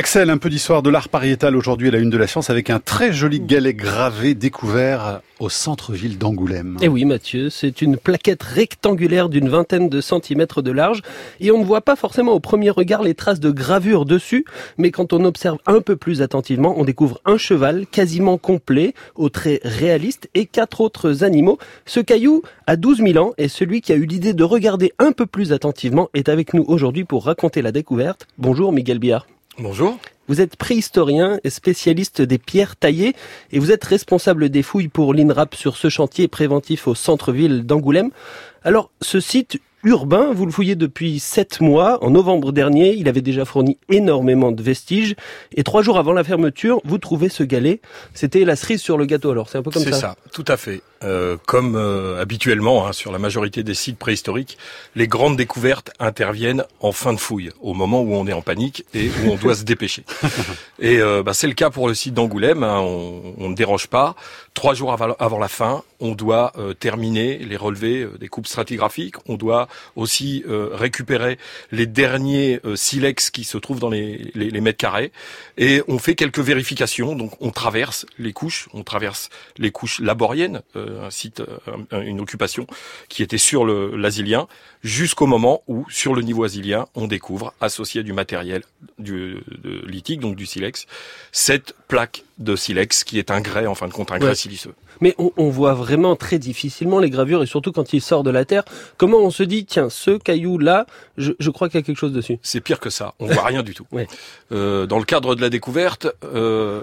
Axel, un peu d'histoire de l'art pariétal aujourd'hui à la une de la science avec un très joli galet gravé découvert au centre-ville d'Angoulême. Eh oui Mathieu, c'est une plaquette rectangulaire d'une vingtaine de centimètres de large et on ne voit pas forcément au premier regard les traces de gravure dessus, mais quand on observe un peu plus attentivement, on découvre un cheval quasiment complet, aux traits réalistes et quatre autres animaux. Ce caillou a 12 000 ans et celui qui a eu l'idée de regarder un peu plus attentivement est avec nous aujourd'hui pour raconter la découverte. Bonjour Miguel Biard. Bonjour. Vous êtes préhistorien et spécialiste des pierres taillées et vous êtes responsable des fouilles pour l'INRAP sur ce chantier préventif au centre-ville d'Angoulême. Alors, ce site urbain. Vous le fouillez depuis sept mois. En novembre dernier, il avait déjà fourni énormément de vestiges. Et trois jours avant la fermeture, vous trouvez ce galet. C'était la cerise sur le gâteau. Alors, c'est un peu comme ça. C'est ça, tout à fait. Euh, comme euh, habituellement hein, sur la majorité des sites préhistoriques, les grandes découvertes interviennent en fin de fouille, au moment où on est en panique et où on doit se dépêcher. Et euh, bah, c'est le cas pour le site d'Angoulême. Hein, on, on, ne dérange pas. Trois jours avant, avant la fin, on doit terminer les relevés des coupes stratigraphiques. On doit aussi récupérer les derniers silex qui se trouvent dans les, les, les mètres carrés. Et on fait quelques vérifications. Donc on traverse les couches, on traverse les couches laboriennes un site, une occupation qui était sur l'asilien, jusqu'au moment où, sur le niveau asilien, on découvre, associé du matériel du, de lithique, donc du silex, cette plaque de silex qui est un grès, en fin de compte, un grès siliceux. Mais on, voit vraiment très difficilement les gravures et surtout quand il sort de la terre. Comment on se dit, tiens, ce caillou-là, je, crois qu'il y a quelque chose dessus C'est pire que ça. On voit rien du tout. Euh, dans le cadre de la découverte, euh,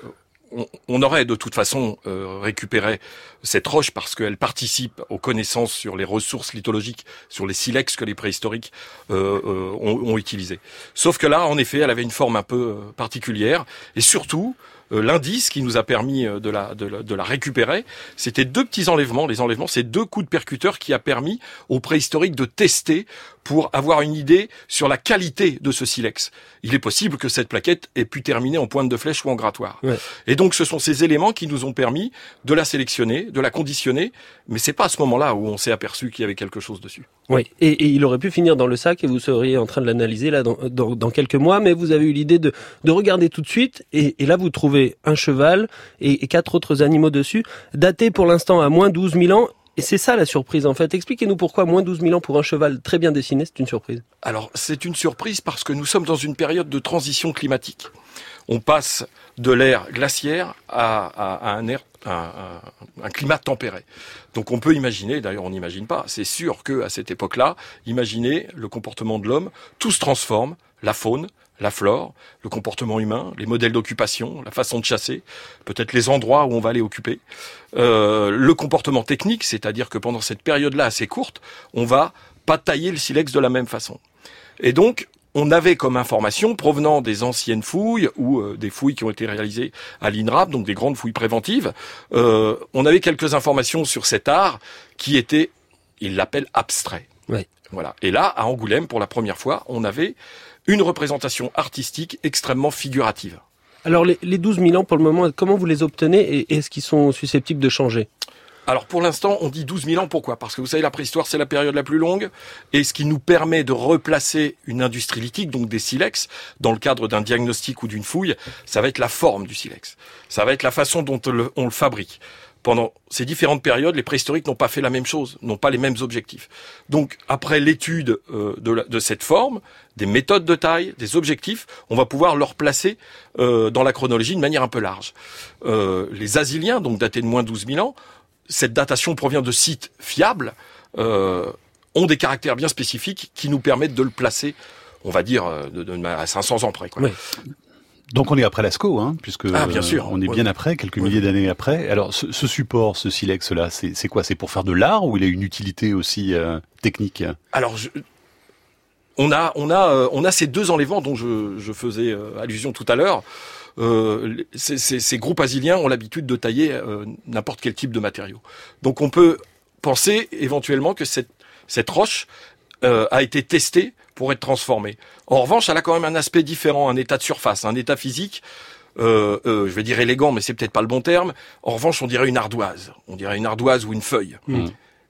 on, aurait de toute façon euh, récupéré cette roche parce qu'elle participe aux connaissances sur les ressources lithologiques, sur les silex que les préhistoriques euh, euh, ont, ont utilisés. Sauf que là, en effet, elle avait une forme un peu particulière et surtout, l'indice qui nous a permis de la, de la, récupérer, c'était deux petits enlèvements. Les enlèvements, c'est deux coups de percuteur qui a permis aux préhistoriques de tester pour avoir une idée sur la qualité de ce silex. Il est possible que cette plaquette ait pu terminer en pointe de flèche ou en grattoir. Et donc, ce sont ces éléments qui nous ont permis de la sélectionner, de la conditionner, mais c'est pas à ce moment-là où on s'est aperçu qu'il y avait quelque chose dessus. Oui, et, il aurait pu finir dans le sac et vous seriez en train de l'analyser là dans, dans, quelques mois, mais vous avez eu l'idée de, de regarder tout de suite et, et là vous trouvez un cheval et, quatre autres animaux dessus, datés pour l'instant à moins 12 000 ans et c'est ça la surprise en fait. Expliquez-nous pourquoi moins 12 000 ans pour un cheval très bien dessiné, c'est une surprise. Alors c'est une surprise parce que nous sommes dans une période de transition climatique. On passe de l'ère glaciaire à, un, air, un, climat tempéré. Donc on peut imaginer, d'ailleurs on n'imagine pas, c'est sûr que à cette époque-là, imaginez le comportement de l'homme, tout se transforme, la faune, la flore, le comportement humain, les modèles d'occupation, la façon de chasser, peut-être les endroits où on va aller occuper, euh, le comportement technique, c'est-à-dire que pendant cette période-là assez courte, on va pas tailler le silex de la même façon. Et donc, on avait comme information provenant des anciennes fouilles ou euh, des fouilles qui ont été réalisées à l'INRAP, donc des grandes fouilles préventives, euh, on avait quelques informations sur cet art qui était, il l'appelle abstrait. Voilà. Et là, à Angoulême, pour la première fois, on avait une représentation artistique extrêmement figurative. Alors les, les 12 000 ans pour le moment, comment vous les obtenez et est-ce qu'ils sont susceptibles de changer? Alors pour l'instant, on dit 12 000 ans. Pourquoi? Parce que vous savez, la préhistoire, c'est la période la plus longue, et ce qui nous permet de replacer une industrie lithique, donc des silex, dans le cadre d'un diagnostic ou d'une fouille, ça va être la forme du silex. Ça va être la façon dont on le fabrique pendant ces différentes périodes, les préhistoriques n'ont pas fait la même chose, n'ont pas les mêmes objectifs. Donc, après l'étude euh, de, cette forme, des méthodes de taille, des objectifs, on va pouvoir leur placer euh, dans la chronologie de manière un peu large. Euh, les asiliens, donc datés de moins de 12 000 ans, cette datation provient de sites fiables, ont des caractères bien spécifiques qui nous permettent de le placer on va dire à 500 ans près. Quoi. Donc on est après Lascaux, hein, puisque ah, bien sûr. on est bien après, quelques milliers d'années après. Alors ce, support, ce silex-là, c'est quoi? C'est pour faire de l'art ou il a une utilité aussi euh, technique? Alors on a on a euh, on a ces deux enlèvements dont je, faisais euh, allusion tout à l'heure. ces, groupes asiliens ont l'habitude de tailler n'importe quel type de matériau. Donc on peut penser éventuellement que cette cette roche a été testée pour être transformée. En revanche, elle a quand même un aspect différent, un état de surface, un état physique. Euh, euh, je vais dire élégant, mais c'est peut-être pas le bon terme. En revanche, on dirait une ardoise. On dirait une ardoise ou une feuille. Hmm.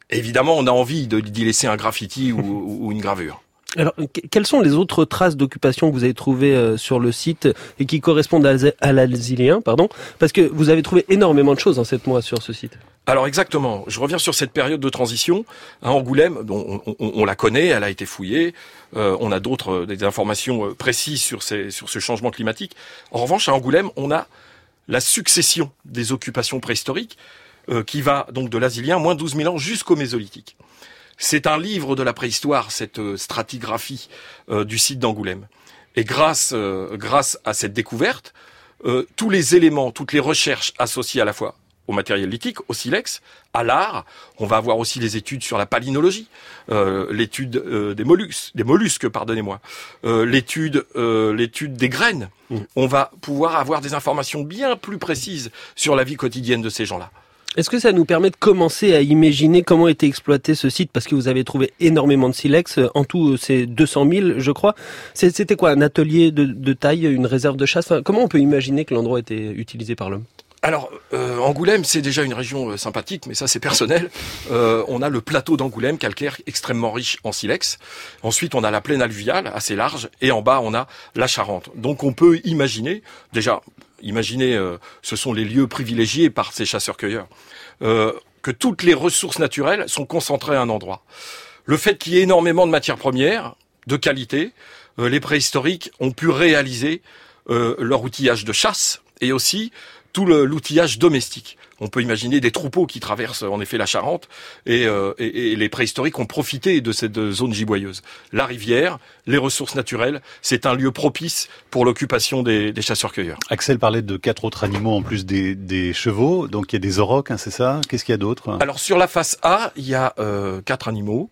Évidemment, on a envie d'y laisser un graffiti ou, une gravure. Alors, quelles sont les autres traces d'occupation que vous avez trouvées euh, sur le site et qui correspondent à, l'Alzilien, pardon? Parce que vous avez trouvé énormément de choses en sept mois sur ce site. Alors exactement. Je reviens sur cette période de transition. À Angoulême, on, on, la connaît, elle a été fouillée. Euh, on a d'autres des informations précises sur, ces, ce changement climatique. En revanche, à Angoulême, on a la succession des occupations préhistoriques qui va donc de l'Asilien, moins 12 000 ans, jusqu'au Mésolithique. C'est un livre de la préhistoire, cette euh, stratigraphie euh, du site d'Angoulême. Et grâce, euh, grâce à cette découverte, tous les éléments, toutes les recherches associées à la fois au matériel lithique, au silex, à l'art. On va avoir aussi les études sur la palynologie, l'étude des mollusques, des mollusques, pardonnez-moi, l'étude, l'étude des graines. Mmh. On va pouvoir avoir des informations bien plus précises sur la vie quotidienne de ces gens-là. Est-ce que ça nous permet de commencer à imaginer comment était exploité ce site? Parce que vous avez trouvé énormément de silex, en tout c'est 200 000 je crois. C'était quoi Un atelier de, taille, une réserve de chasse? Comment on peut imaginer que l'endroit était utilisé par l'homme? Alors, euh, Angoulême, c'est déjà une région euh, sympathique, mais ça c'est personnel. Euh, on a le plateau d'Angoulême, calcaire, extrêmement riche en silex. Ensuite, on a la plaine alluviale, assez large, et en bas, on a la Charente. Donc, on peut imaginer, déjà, imaginez, ce sont les lieux privilégiés par ces chasseurs-cueilleurs, que toutes les ressources naturelles sont concentrées à un endroit. Le fait qu'il y ait énormément de matières premières, de qualité, les préhistoriques ont pu réaliser leur outillage de chasse et aussi tout l'outillage domestique. On peut imaginer des troupeaux qui traversent en effet la Charente euh, et, les préhistoriques ont profité de cette zone giboyeuse. La rivière, les ressources naturelles, c'est un lieu propice pour l'occupation des, chasseurs-cueilleurs. Axel parlait de quatre autres animaux en plus des, chevaux, donc il y a des aurochs, hein, c'est ça? Qu'est-ce qu'il y a d'autre? Alors sur la face A, il y a euh, quatre animaux.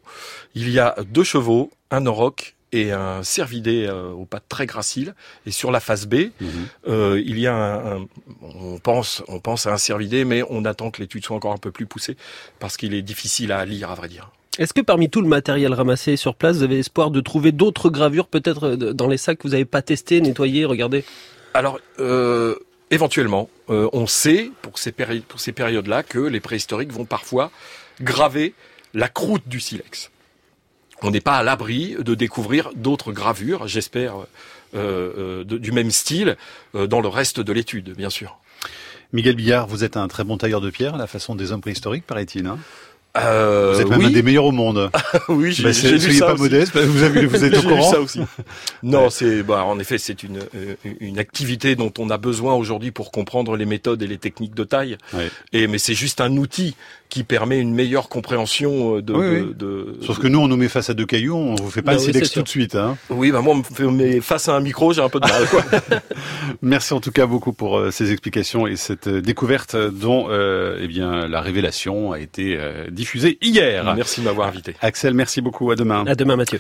Il y a deux chevaux, un auroch et un cervidé euh, aux pattes très graciles. Et sur la face B, mhm. euh, il y a un, on pense, on pense à un cervidé, mais on attend que l'étude soit encore un peu plus poussée parce qu'il est difficile à lire, à vrai dire. Est-ce que parmi tout le matériel ramassé sur place, vous avez espoir de trouver d'autres gravures, peut-être euh, dans les sacs que vous n'avez pas testés, nettoyés, regardez? Alors, euh, éventuellement, euh, on sait pour ces, pour ces périodes-là que les préhistoriques vont parfois graver la croûte du silex on n'est pas à l'abri de découvrir d'autres gravures, j'espère, euh, euh, du même style, euh, dans le reste de l'étude, bien sûr. Miguel Billard, vous êtes un très bon tailleur de pierre, à la façon des hommes préhistoriques, paraît-il. Hein? Euh, vous êtes même un des meilleurs au monde. oui, j'ai bah, Soyez pas modeste, vous, avez, vous êtes au courant. ça aussi. Non, c'est bah, en effet c'est une euh, une activité dont on a besoin aujourd'hui pour comprendre les méthodes et les techniques de taille. Et mais c'est juste un outil qui permet une meilleure compréhension euh, de, de, de, Sauf que nous, on nous met face à deux cailloux, on vous fait pas le silex tout de suite. Hein. Oui, bah moi, on me met face à un micro, j'ai un peu de mal. Quoi. Merci en tout cas beaucoup pour euh, ces explications et cette découverte dont euh, eh bien la révélation a été diffusée hier. Merci de m'avoir invité. Axel, merci beaucoup. À demain. À demain, Mathieu.